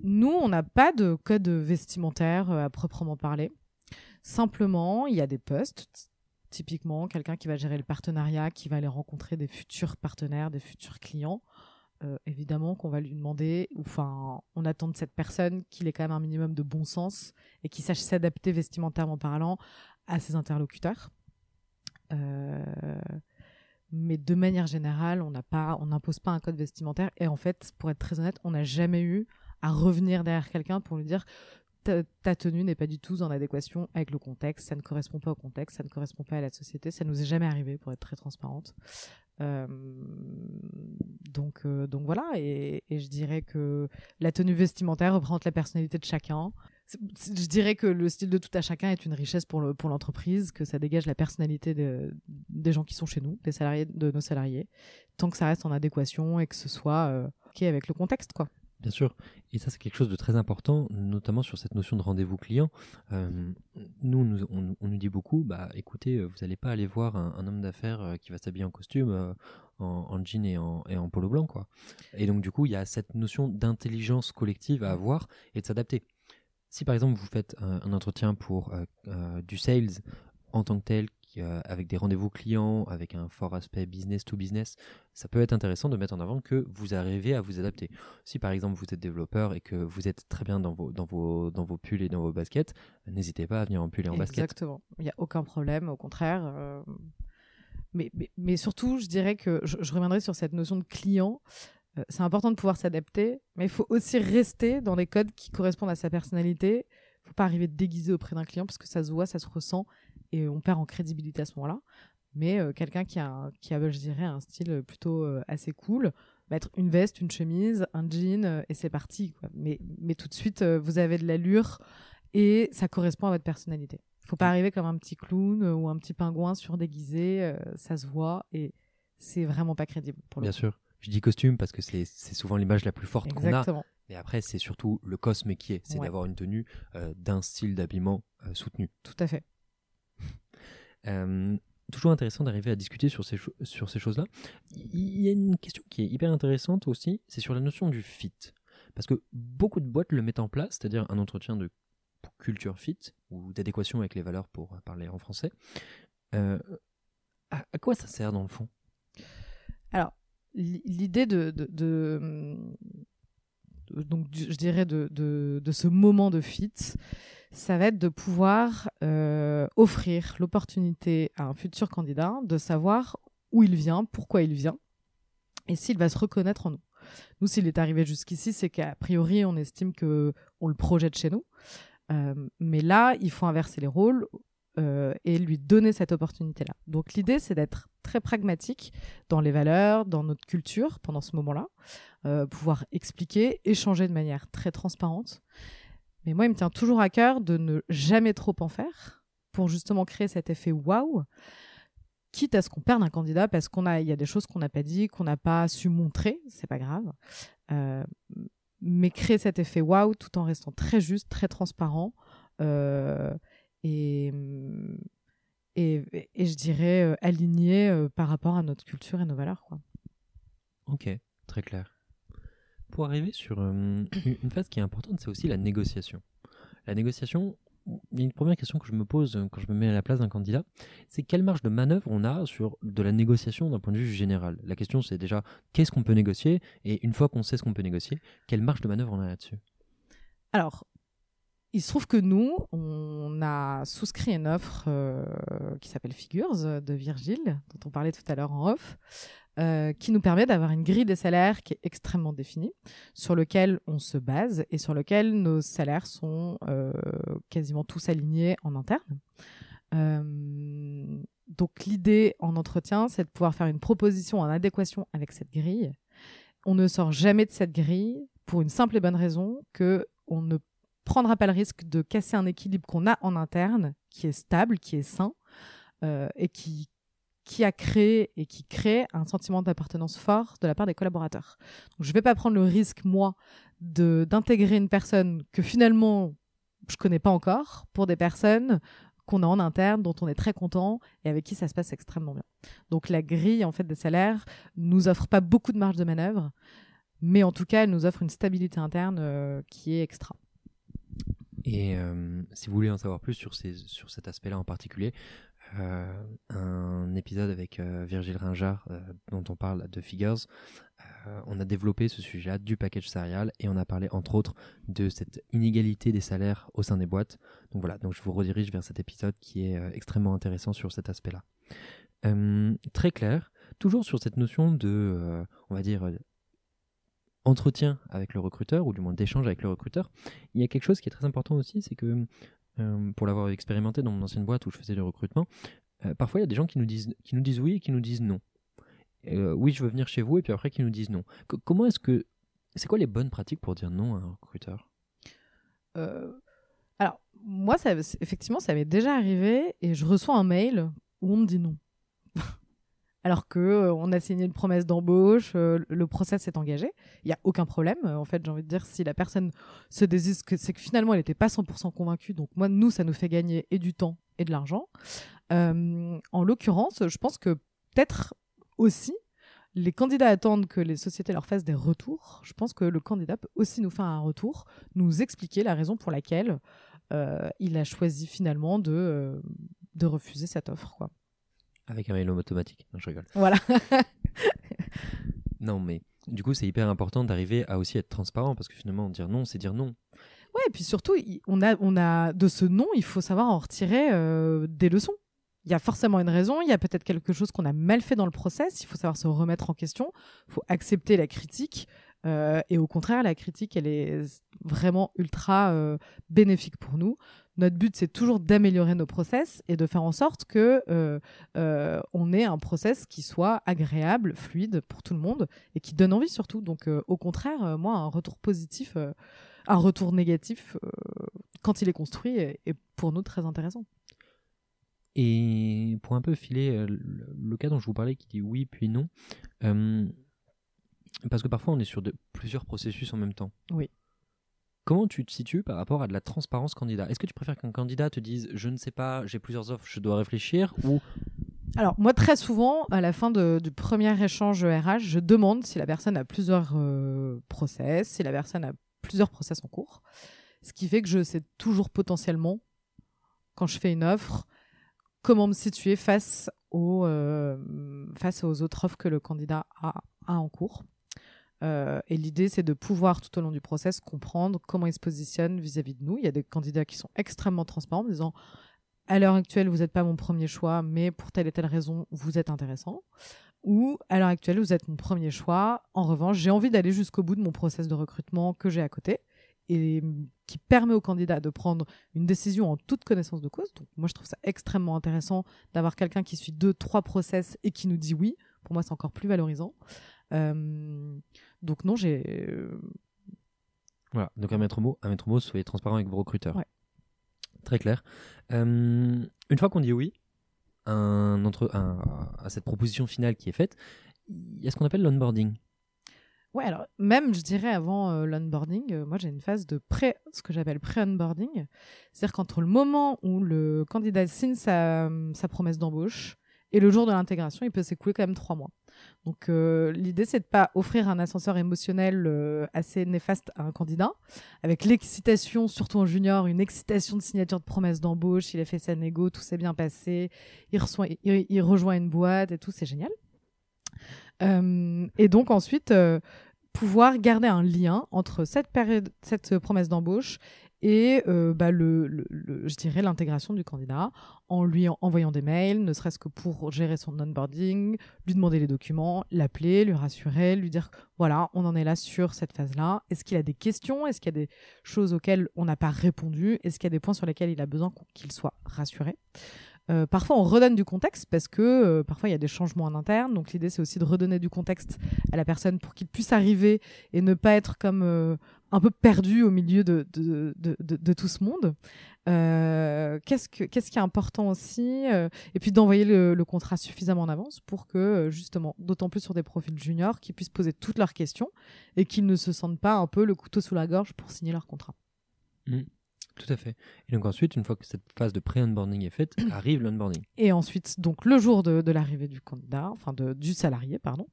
nous, on n'a pas de code vestimentaire à proprement parler. Simplement, il y a des postes, typiquement quelqu'un qui va gérer le partenariat, qui va aller rencontrer des futurs partenaires, des futurs clients. Euh, évidemment qu'on va lui demander, enfin, on attend de cette personne qu'il ait quand même un minimum de bon sens et qu'il sache s'adapter vestimentairement parlant à ses interlocuteurs. Euh, mais de manière générale, on n'impose pas un code vestimentaire. Et en fait, pour être très honnête, on n'a jamais eu à revenir derrière quelqu'un pour lui dire ta, tenue n'est pas du tout en adéquation avec le contexte, ça ne correspond pas au contexte, ça ne correspond pas à la société, ça nous est jamais arrivé pour être très transparente. Euh, donc, euh, donc voilà, et, je dirais que la tenue vestimentaire représente la personnalité de chacun. Je dirais que le style de tout à chacun est une richesse pour l'entreprise, le, pour que ça dégage la personnalité des gens qui sont chez nous, des salariés, de nos salariés, tant que ça reste en adéquation et que ce soit euh, ok avec le contexte, quoi. Bien sûr. Et ça, c'est quelque chose de très important, notamment sur cette notion de rendez-vous client. Euh, nous, on, nous dit beaucoup, bah, écoutez, euh, vous n'allez pas aller voir un, homme d'affaires qui va s'habiller en costume, en, jean et en, et en, polo blanc. quoi. Et donc, du coup, il y a cette notion d'intelligence collective à avoir et de s'adapter. Si, par exemple, vous faites un, entretien pour du sales en tant que tel, euh, avec des rendez-vous clients, avec un fort aspect business to business, ça peut être intéressant de mettre en avant que vous arrivez à vous adapter. Si par exemple vous êtes développeur et que vous êtes très bien dans vos, dans pulls et dans vos baskets, n'hésitez pas à venir en pull et en basket. Exactement, il n'y a aucun problème, au contraire. Euh, mais, surtout, je dirais que je, reviendrai sur cette notion de client. Euh, c'est important de pouvoir s'adapter, mais il faut aussi rester dans les codes qui correspondent à sa personnalité. Il ne faut pas arriver déguisé auprès d'un client parce que ça se voit, ça se ressent et on perd en crédibilité à ce moment-là. Mais euh, quelqu'un qui a, qui a, je dirais, un style plutôt euh, assez cool, mettre une veste, une chemise, un jean, euh, et c'est parti. Mais, mais tout de suite, vous avez de l'allure et ça correspond à votre personnalité. Il faut pas arriver comme un petit clown ou un petit pingouin surdéguisé, ça se voit et c'est vraiment pas crédible. Pour Bien sûr. Je dis costume parce que c'est souvent l'image la plus forte qu'on a. Mais après, c'est surtout le cosme qui est, c'est d'avoir une tenue d'un style d'habillement soutenu. Tout à fait. Euh, toujours intéressant d'arriver à discuter sur ces, sur ces choses-là. Il y a une question qui est hyper intéressante aussi, c'est sur la notion du fit. Parce que beaucoup de boîtes le mettent en place, c'est-à-dire un entretien de culture fit ou d'adéquation avec les valeurs pour parler en français. à, quoi ça sert dans le fond? Alors, l'idée de, de, donc je dirais de, ce moment de fit, ça va être de pouvoir offrir l'opportunité à un futur candidat de savoir où il vient, pourquoi il vient, et s'il va se reconnaître en nous. Nous, s'il est arrivé jusqu'ici, c'est qu'a priori, on estime que on le projette chez nous. Euh, mais là, il faut inverser les rôles euh, et lui donner cette opportunité-là. Donc l'idée, c'est d'être très pragmatique dans les valeurs, dans notre culture pendant ce moment-là, euh, pouvoir expliquer, échanger de manière très transparente. Mais moi, il me tient toujours à cœur de ne jamais trop en faire pour justement créer cet effet waouh quitte à ce qu'on perde un candidat parce qu'on a, il y a des choses qu'on n'a pas dit, qu'on n'a pas su montrer, c'est pas grave. Euh, mais créer cet effet waouh tout en restant très juste, très transparent et, et, et, je dirais euh, aligné par rapport à notre culture et nos valeurs. Quoi. Ok, très clair. Pour arriver sur une phase qui est importante, c'est aussi la négociation. La négociation, il y a une première question que je me pose euh, quand je me mets à la place d'un candidat, c'est quelle marge de manœuvre on a sur de la négociation d'un point de vue général? La question c'est déjà qu'est-ce qu'on peut négocier? Et une fois qu'on sait ce qu'on peut négocier, quelle marge de manœuvre on a là-dessus? Alors, il se trouve que nous, on a souscrit une offre euh, qui s'appelle Figures de Virgile, dont on parlait tout à l'heure en off, euh, qui nous permet d'avoir une grille des salaires qui est extrêmement définie, sur lequel on se base et sur lequel nos salaires sont euh, quasiment tous alignés en interne. Euh, donc l'idée en entretien, c'est de pouvoir faire une proposition en adéquation avec cette grille. On ne sort jamais de cette grille pour une simple et bonne raison que on ne prendra pas le risque de casser un équilibre qu'on a en interne, qui est stable, qui est sain, et qui qui a créé et qui crée un sentiment d'appartenance fort de la part des collaborateurs. Je ne vais pas prendre le risque, moi, d'intégrer une personne que finalement je connais pas encore pour des personnes qu'on a en interne, dont on est très content et avec qui ça se passe extrêmement bien. Donc la grille en fait des salaires nous offre pas beaucoup de marge de manœuvre, mais en tout cas elle nous offre une stabilité interne euh, qui est extra. Et euh, si vous voulez en savoir plus sur, ces, sur cet aspect-là en particulier, euh, un épisode avec euh, Virgile Ringard dont on parle de Figures. on a développé ce sujet-là du package salarial et on a parlé entre autres de cette inégalité des salaires au sein des boîtes. Donc voilà, donc je vous redirige vers cet épisode qui est extrêmement intéressant sur cet aspect-là. très clair, toujours sur cette notion de, on va dire, entretien avec le recruteur, ou du moins d'échange avec le recruteur, il y a quelque chose qui est très important aussi, c'est que euh, pour l'avoir expérimenté dans mon ancienne boîte où je faisais du recrutement, euh, parfois il y a des gens qui nous disent, qui nous disent oui et qui nous disent non. Euh, oui, je veux venir chez vous, et puis après qui nous disent non. comment est-ce que. C'est quoi les bonnes pratiques pour dire non à un recruteur? Alors, moi, effectivement, ça m'est déjà arrivé, et je reçois un mail où on me dit non alors que euh, on a signé une promesse d'embauche, euh, le process est engagé. Il y a aucun problème. Euh, en fait, j'ai envie de dire si la personne se désiste, c'est que finalement elle n'était pas 100% convaincue. Donc moi, nous, ça nous fait gagner et du temps et de l'argent. en l'occurrence, je pense que peut-être aussi les candidats attendent que les sociétés leur fassent des retours. Je pense que le candidat peut aussi nous faire un retour, nous expliquer la raison pour laquelle il a choisi finalement de, refuser cette offre. Avec un mail automatique. Non, je rigole. Voilà. non, mais du coup, c'est hyper important d'arriver à aussi être transparent parce que finalement, dire non, c'est dire non. Ouais, et puis surtout, on a, on a de ce non, il faut savoir en retirer euh, des leçons. Il y a forcément une raison, il y a peut-être quelque chose qu'on a mal fait dans le process, il faut savoir se remettre en question, il faut accepter la critique, euh, et au contraire, la critique, elle est vraiment ultra euh, bénéfique pour nous. Notre but, c'est toujours d'améliorer nos process et de faire en sorte que euh, euh, on ait un process qui soit agréable, fluide pour tout le monde et qui donne envie surtout. Donc, euh, au contraire, moi, un retour positif, un retour négatif, quand il est construit, est, pour nous très intéressant. Et pour un peu filer le, cas dont je vous parlais, qui dit oui puis non, parce que parfois on est sur de, plusieurs processus en même temps. Oui. Comment tu te situes par rapport à de la transparence candidat? Est-ce que tu préfères qu'un candidat te dise je ne sais pas, j'ai plusieurs offres, je dois réfléchir alors moi très souvent à la fin du premier échange RH, je demande si la personne a plusieurs euh, process, si la personne a plusieurs process en cours. Ce qui fait que je sais toujours potentiellement, quand je fais une offre, comment me situer face aux, face aux autres offres que le candidat a en cours. Et l'idée, c'est de pouvoir, tout au long du process, comprendre comment il se positionne vis-à-vis de nous. Il y a des candidats qui sont extrêmement transparents en disant à l'heure actuelle, vous n'êtes pas mon premier choix, mais pour telle et telle raison, vous êtes intéressant. Ou à l'heure actuelle, vous êtes mon premier choix. En revanche, j'ai envie d'aller jusqu'au bout de mon process de recrutement que j'ai à côté et qui permet au candidat de prendre une décision en toute connaissance de cause. Donc moi, je trouve ça extrêmement intéressant d'avoir quelqu'un qui suit deux, trois process et qui nous dit oui. Pour moi, c'est encore plus valorisant. Euh, donc non, j'ai... Euh, voilà, donc un maître mot, un maître mot, soyez transparent avec vos recruteurs. Ouais. Très clair. Euh, une fois qu'on dit oui un, entre, à cette proposition finale qui est faite, il y a ce qu'on appelle l'onboarding. Ouais, alors même, je dirais, avant euh, l'onboarding, euh, moi j'ai une phase de pré, ce que j'appelle pré-onboarding. C'est-à-dire qu'entre le moment où le candidat signe sa, sa promesse d'embauche et le jour de l'intégration, il peut s'écouler quand même trois mois. Donc euh, l'idée, c'est de pas offrir un ascenseur émotionnel euh, assez néfaste à un candidat, avec l'excitation, surtout en junior, une excitation de signature de promesse d'embauche, il a fait sa négo, tout s'est bien passé, il, reçoit, il, rejoint une boîte et tout, c'est génial. Euh, et donc ensuite, pouvoir garder un lien entre cette promesse d'embauche et euh, bah, le, je dirais l'intégration du candidat en lui envoyant des mails, ne serait-ce que pour gérer son onboarding, lui demander les documents, l'appeler, lui rassurer, lui dire voilà, on en est là sur cette phase-là. Est-ce qu'il a des questions? Est-ce qu'il y a des choses auxquelles on n'a pas répondu? Est-ce qu'il y a des points sur lesquels il a besoin qu'il soit rassuré? Euh, parfois, on redonne du contexte parce que euh, parfois il y a des changements en interne. Donc l'idée, c'est aussi de redonner du contexte à la personne pour qu'il puisse arriver et ne pas être comme euh, un peu perdu au milieu de, tout ce monde. qu'est-ce, que, qu'est-ce qui est important aussi Et puis d'envoyer le, le, contrat suffisamment en avance pour que, justement, d'autant plus sur des profils juniors, qu'ils puissent poser toutes leurs questions et qu'ils ne se sentent pas un peu le couteau sous la gorge pour signer leur contrat. Mmh. Tout à fait. Et donc ensuite, une fois que cette phase de pré-onboarding est faite, arrive l'onboarding. Et ensuite, donc le jour de, l'arrivée du candidat, enfin de, du salarié, pardon,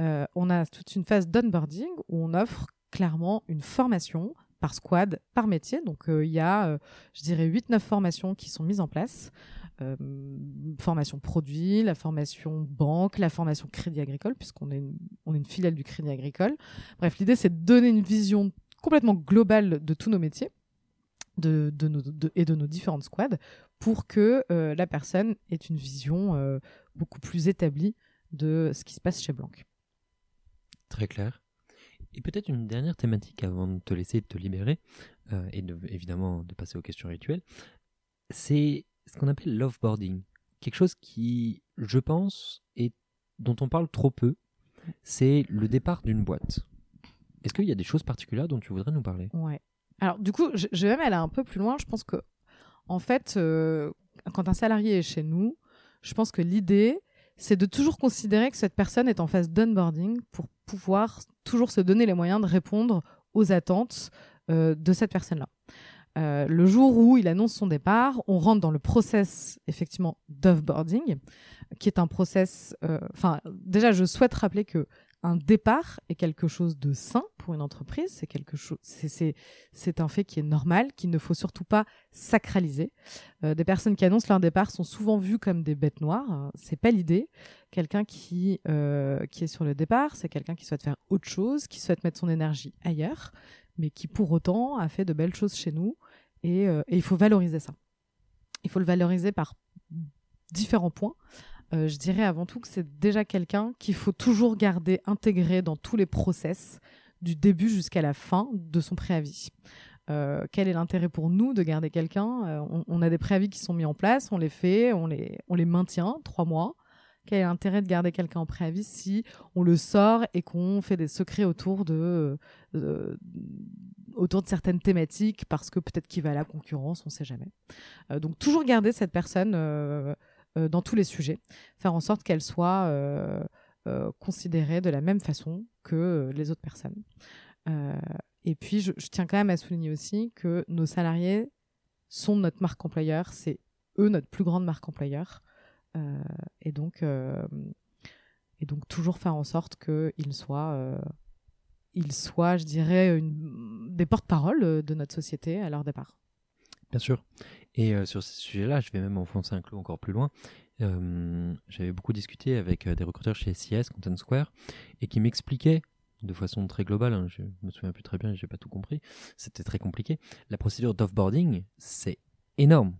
euh, on a toute une phase d'onboarding où on offre clairement une formation par squad, par métier. Donc euh, il y a, euh, je dirais, 8-9 formations qui sont mises en place. formation produit, la formation banque, la formation crédit agricole, puisqu'on est, on est une filiale du crédit agricole. Bref, l'idée, c'est de donner une vision complètement globale de tous nos métiers de, nos, et de nos différentes squads pour que euh, la personne ait une vision euh, beaucoup plus établie de ce qui se passe chez Blanc. Très clair. Et peut-être une dernière thématique avant de te laisser te libérer euh, et de, évidemment de passer aux questions rituelles, c'est ce qu'on appelle l'offboarding. Quelque chose qui, je pense, et dont on parle trop peu, c'est le départ d'une boîte. Est-ce qu'il y a des choses particulières dont tu voudrais nous parler? Ouais. Alors, du coup, je, vais même aller un peu plus loin. Je pense que, en fait, euh, quand un salarié est chez nous, je pense que l'idée, c'est de toujours considérer que cette personne est en phase d'onboarding pour pouvoir toujours se donner les moyens de répondre aux attentes euh, de cette personne-là. Euh, le jour où il annonce son départ, on rentre dans le process effectivement d'offboarding, qui est un process. Enfin, déjà, je souhaite rappeler que un départ est quelque chose de sain pour une entreprise, c'est quelque chose, c'est un fait qui est normal, qu'il ne faut surtout pas sacraliser. Euh, des personnes qui annoncent leur départ sont souvent vues comme des bêtes noires. C'est pas l'idée. Quelqu'un qui euh, qui est sur le départ, c'est quelqu'un qui souhaite faire autre chose, qui souhaite mettre son énergie ailleurs, mais qui pour autant a fait de belles choses chez nous. et euh, il faut valoriser ça. Il faut le valoriser par différents points. Euh, je dirais avant tout que c'est déjà quelqu'un qu'il faut toujours garder intégré dans tous les process du début jusqu'à la fin de son préavis. Euh, quel est l'intérêt pour nous de garder quelqu'un? Euh, on, a des préavis qui sont mis en place, on les fait, on les, on les maintient trois mois. Quel est l'intérêt de garder quelqu'un en préavis si on le sort et qu'on fait des secrets autour de, autour de certaines thématiques parce que peut-être qu'il va à la concurrence, on ne sait jamais. donc toujours garder cette personne dans tous les sujets, faire en sorte qu'elle soit euh, euh, considérée de la même façon que les autres personnes. et puis, je, tiens quand même à souligner aussi que nos salariés sont notre marque employeur, c'est eux notre plus grande marque employeur. et donc, et donc toujours faire en sorte qu'ils soient ils soient, je dirais, des porte-parole de notre société à leur départ. Bien sûr. Et euh, sur ce sujet-là, je vais même enfoncer un clou encore plus loin. Euh, J'avais beaucoup discuté avec euh, des recruteurs chez SIS, Content Square, et qui m'expliquaient de façon très globale, hein, je me souviens plus très bien, j'ai pas tout compris, c'était très compliqué. La procédure d'offboarding, c'est énorme.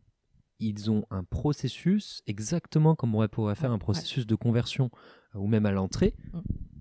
Ils ont un processus exactement comme on pourrait faire un processus de conversion ou même à l'entrée.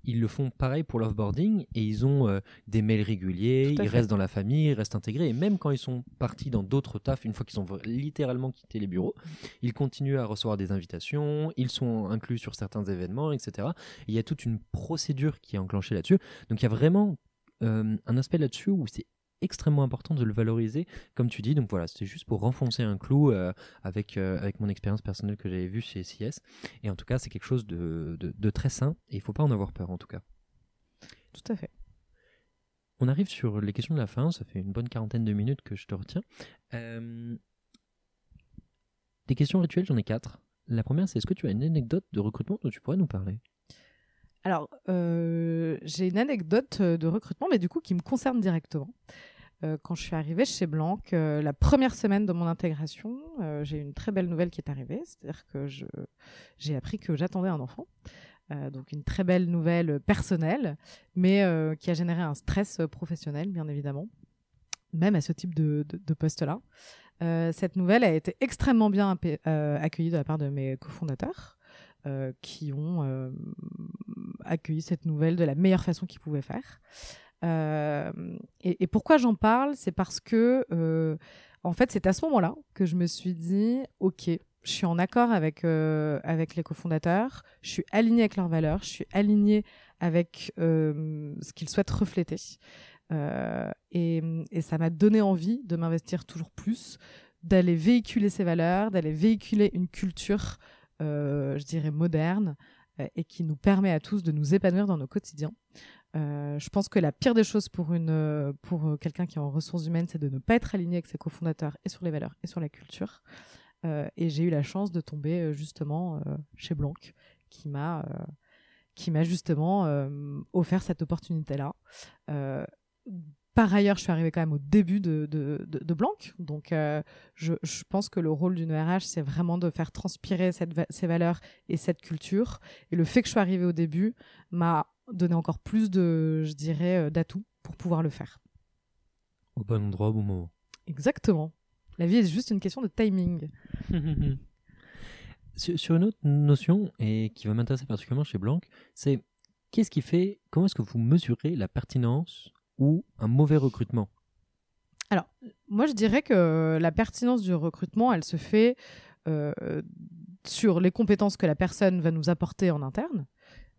Ils le font pareil pour l'offboarding et ils ont euh, des mails réguliers, ils restent dans la famille, ils restent intégrés et même quand ils sont partis dans d'autres tafs, une fois qu'ils ont littéralement quitté les bureaux, ils continuent à recevoir des invitations, ils sont inclus sur certains événements, etc. il y a toute une procédure qui est enclenchée là-dessus. Donc il y a vraiment euh, un aspect là-dessus où c'est extrêmement important de le valoriser, comme tu dis. Donc voilà, c'était juste pour renfoncer un clou euh, avec, euh, avec mon expérience personnelle que j'avais vue chez CIS. Et en tout cas, c'est quelque chose de, de, très sain et il ne faut pas en avoir peur en tout cas. Tout à fait. On arrive sur les questions de la fin, ça fait une bonne quarantaine de minutes que je te retiens. Euh, des questions rituelles, j'en ai quatre. La première, c'est est-ce que tu as une anecdote de recrutement dont tu pourrais nous parler? Alors, euh, j'ai une anecdote euh, de recrutement, mais du coup qui me concerne directement. Euh, quand je suis arrivée chez Blanc, la première semaine de mon intégration, j'ai une très belle nouvelle qui est arrivée, c'est-à-dire que j'ai appris que j'attendais un enfant. donc une très belle nouvelle personnelle, mais qui a généré un stress professionnel, bien évidemment, même à ce type de, poste-là. cette nouvelle a été extrêmement bien accueillie de la part de mes cofondateurs. Qui ont accueilli cette nouvelle de la meilleure façon qu'ils pouvaient faire. Euh, et, pourquoi j'en parle? C'est parce que, en fait, c'est à ce moment-là que je me suis dit, OK, je suis en accord avec, avec les cofondateurs, je suis alignée avec leurs valeurs, je suis alignée avec ce qu'ils souhaitent refléter. et, ça m'a donné envie de m'investir toujours plus, d'aller véhiculer ces valeurs, d'aller véhiculer une culture euh, je dirais, moderne euh, et qui nous permet à tous de nous épanouir dans nos quotidiens. Euh, je pense que la pire des choses pour, une, pour quelqu'un qui est en ressources humaines, c'est de ne pas être aligné avec ses cofondateurs et sur les valeurs et sur la culture. et j'ai eu la chance de tomber justement chez Blanc, qui m'a qui m'a justement offert cette opportunité-là. Par ailleurs, je suis arrivée quand même au début de, de, de, Blanc. Donc, euh, je, je, pense que le rôle d'une RH, c'est vraiment de faire transpirer cette, ces valeurs et cette culture. Et le fait que je sois arrivée au début m'a donné encore plus de, je dirais, euh, d'atouts pour pouvoir le faire. Au bon endroit, au bon moment. Exactement. La vie est juste une question de timing. sur, une autre notion, et qui va m'intéresser particulièrement chez Blanc, c'est qu'est-ce qui fait, comment est-ce que vous mesurez la pertinence ou un mauvais recrutement Alors, moi je dirais que la pertinence du recrutement, elle se fait euh, sur les compétences que la personne va nous apporter en interne,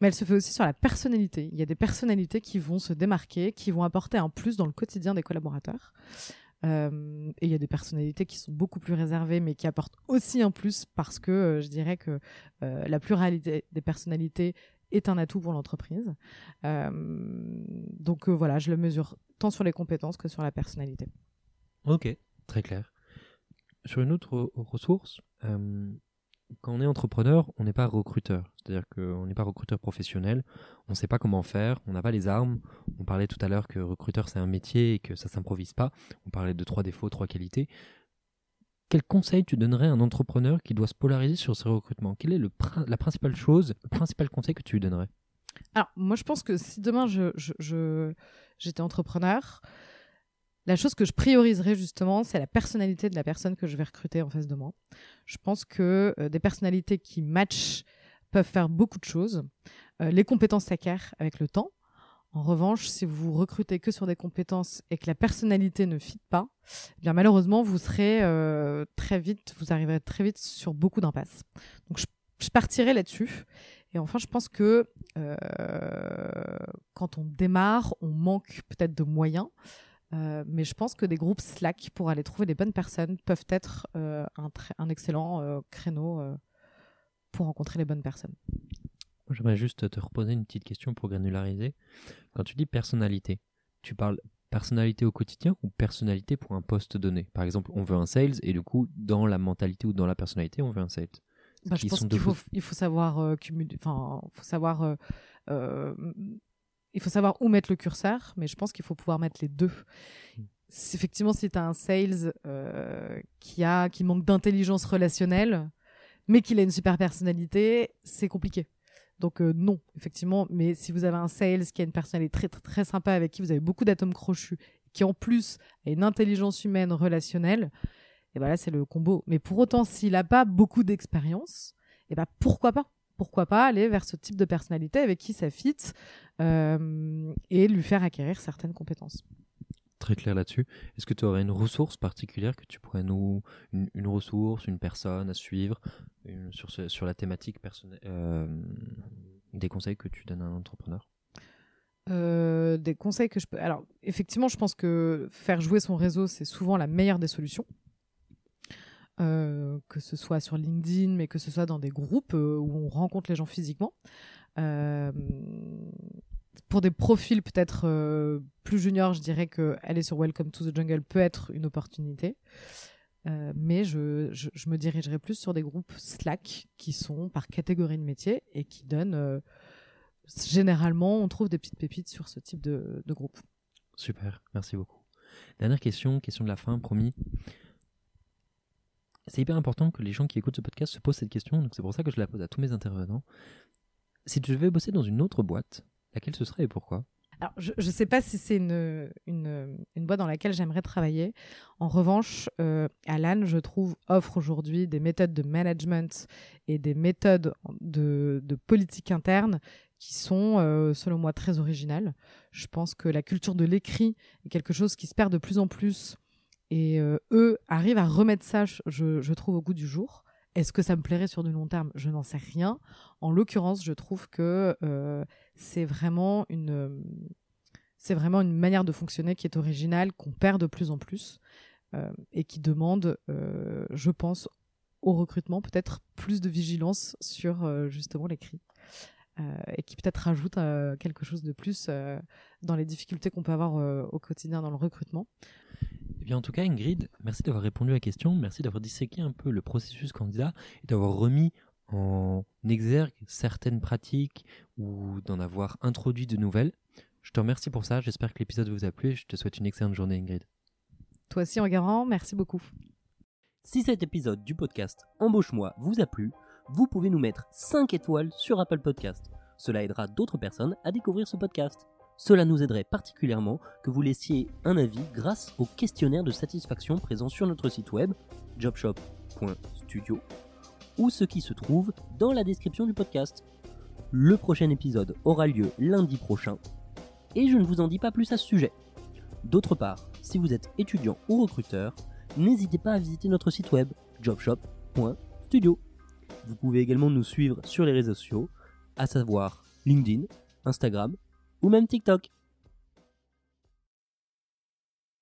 mais elle se fait aussi sur la personnalité. Il y a des personnalités qui vont se démarquer, qui vont apporter un plus dans le quotidien des collaborateurs. Euh, et il y a des personnalités qui sont beaucoup plus réservées, mais qui apportent aussi un plus parce que euh, je dirais que la pluralité des personnalités est un atout pour l'entreprise. Euh, donc euh, voilà, je le mesure tant sur les compétences que sur la personnalité. Ok, très clair. Sur une autre ressource, euh, quand on est entrepreneur, on n'est pas recruteur. C'est-à-dire qu'on n'est pas recruteur professionnel, on ne sait pas comment faire, on n'a pas les armes. On parlait tout à l'heure que recruteur c'est un métier et que ça s'improvise pas. On parlait de trois défauts, trois qualités. Quel conseil tu donnerais à un entrepreneur qui doit se polariser sur ses recrutements? Quelle est le la principale chose, le principal conseil que tu lui donnerais? Alors, moi, je pense que si demain je, j'étais entrepreneur, la chose que je prioriserais justement, c'est la personnalité de la personne que je vais recruter en face de moi. Je pense que euh, des personnalités qui matchent peuvent faire beaucoup de choses. Euh, les compétences s'acquièrent avec le temps. En revanche, si vous recrutez que sur des compétences et que la personnalité ne fit pas, eh bien malheureusement, vous serez euh, très vite, vous arriverez très vite sur beaucoup d'impasses. Donc, je, partirai là-dessus. Et enfin, je pense que euh, quand on démarre, on manque peut-être de moyens. Euh, mais je pense que des groupes Slack pour aller trouver les bonnes personnes peuvent être un, excellent créneau pour rencontrer les bonnes personnes. J'aimerais juste te reposer une petite question pour granulariser. Quand tu dis personnalité, tu parles personnalité au quotidien ou personnalité pour un poste donné? Par exemple, on veut un sales et du coup, dans la mentalité ou dans la personnalité, on veut un sales. Bah, je pense qu'il faut, il faut savoir euh, cumuler, enfin, faut savoir euh, euh, il faut savoir où mettre le curseur, mais je pense qu'il faut pouvoir mettre les deux. Mm. Si- Effectivement, si tu as un sales euh, qui, a, qui manque d'intelligence relationnelle, mais qu'il a une super personnalité, c'est compliqué. Donc euh, non, effectivement, mais si vous avez un sales qui a une personnalité très, très, très sympa, avec qui vous avez beaucoup d'atomes crochus, qui en plus a une intelligence humaine relationnelle, et ben là c'est le combo. Mais pour autant, s'il n'a pas beaucoup d'expérience, et ben pourquoi pas? Pourquoi pas aller vers ce type de personnalité avec qui ça fit euh, et lui faire acquérir certaines compétences? Très clair là-dessus. Est-ce que tu aurais une ressource particulière que tu pourrais nous. Une, ressource, une personne à suivre sur, la thématique personnelle euh, Des conseils que tu donnes à un entrepreneur? Euh, des conseils que je peux. Alors, effectivement, je pense que faire jouer son réseau, c'est souvent la meilleure des solutions. Euh, que ce soit sur LinkedIn, mais que ce soit dans des groupes où on rencontre les gens physiquement. Pour des profils peut-être euh, plus juniors, je dirais que aller sur Welcome to the Jungle peut être une opportunité. Euh, mais je me dirigerai plus sur des groupes Slack qui sont par catégorie de métier et qui donnent euh, généralement, on trouve des petites pépites sur ce type de, de groupe. Super, merci beaucoup. Dernière question, question de la fin, promis. C'est hyper important que les gens qui écoutent ce podcast se posent cette question, donc c'est pour ça que je la pose à tous mes intervenants. Si tu devais bosser dans une autre boîte, laquelle ce serait et pourquoi? Alors, je ne sais pas si c'est une, une, boîte dans laquelle j'aimerais travailler. En revanche, euh, Alan, je trouve, offre aujourd'hui des méthodes de management et des méthodes de, de politique interne qui sont, euh, selon moi, très originales. Je pense que la culture de l'écrit est quelque chose qui se perd de plus en plus. Et euh, eux arrivent à remettre ça, je, je trouve, au goût du jour. Est-ce que ça me plairait sur du long terme? Je n'en sais rien. En l'occurrence, je trouve que euh, c'est vraiment une euh, c'est vraiment une manière de fonctionner qui est originale, qu'on perd de plus en plus euh, et qui demande, je pense, au recrutement peut-être plus de vigilance sur justement l'écrit euh, et qui peut-être rajoute euh, quelque chose de plus euh, dans les difficultés qu'on peut avoir euh, au quotidien dans le recrutement. Eh bien, en tout cas, Ingrid, merci d'avoir répondu à la question, merci d'avoir disséqué un peu le processus candidat et d'avoir remis en exergue certaines pratiques ou d'en avoir introduit de nouvelles. Je te remercie pour ça, j'espère que l'épisode vous a plu et je te souhaite une excellente journée, Ingrid. Toi aussi, Enguerrand, merci beaucoup. Si cet épisode du podcast Embauche-moi vous a plu, vous pouvez nous mettre 5 étoiles sur Apple Podcast. Cela aidera d'autres personnes à découvrir ce podcast. Cela nous aiderait particulièrement que vous laissiez un avis grâce au questionnaire de satisfaction présent sur notre site web jobshop.studio ou ce qui se trouve dans la description du podcast. Le prochain épisode aura lieu lundi prochain et je ne vous en dis pas plus à ce sujet. D'autre part, si vous êtes étudiant ou recruteur, n'hésitez pas à visiter notre site web jobshop.studio. Vous pouvez également nous suivre sur les réseaux sociaux, à savoir LinkedIn, Instagram ou même TikTok.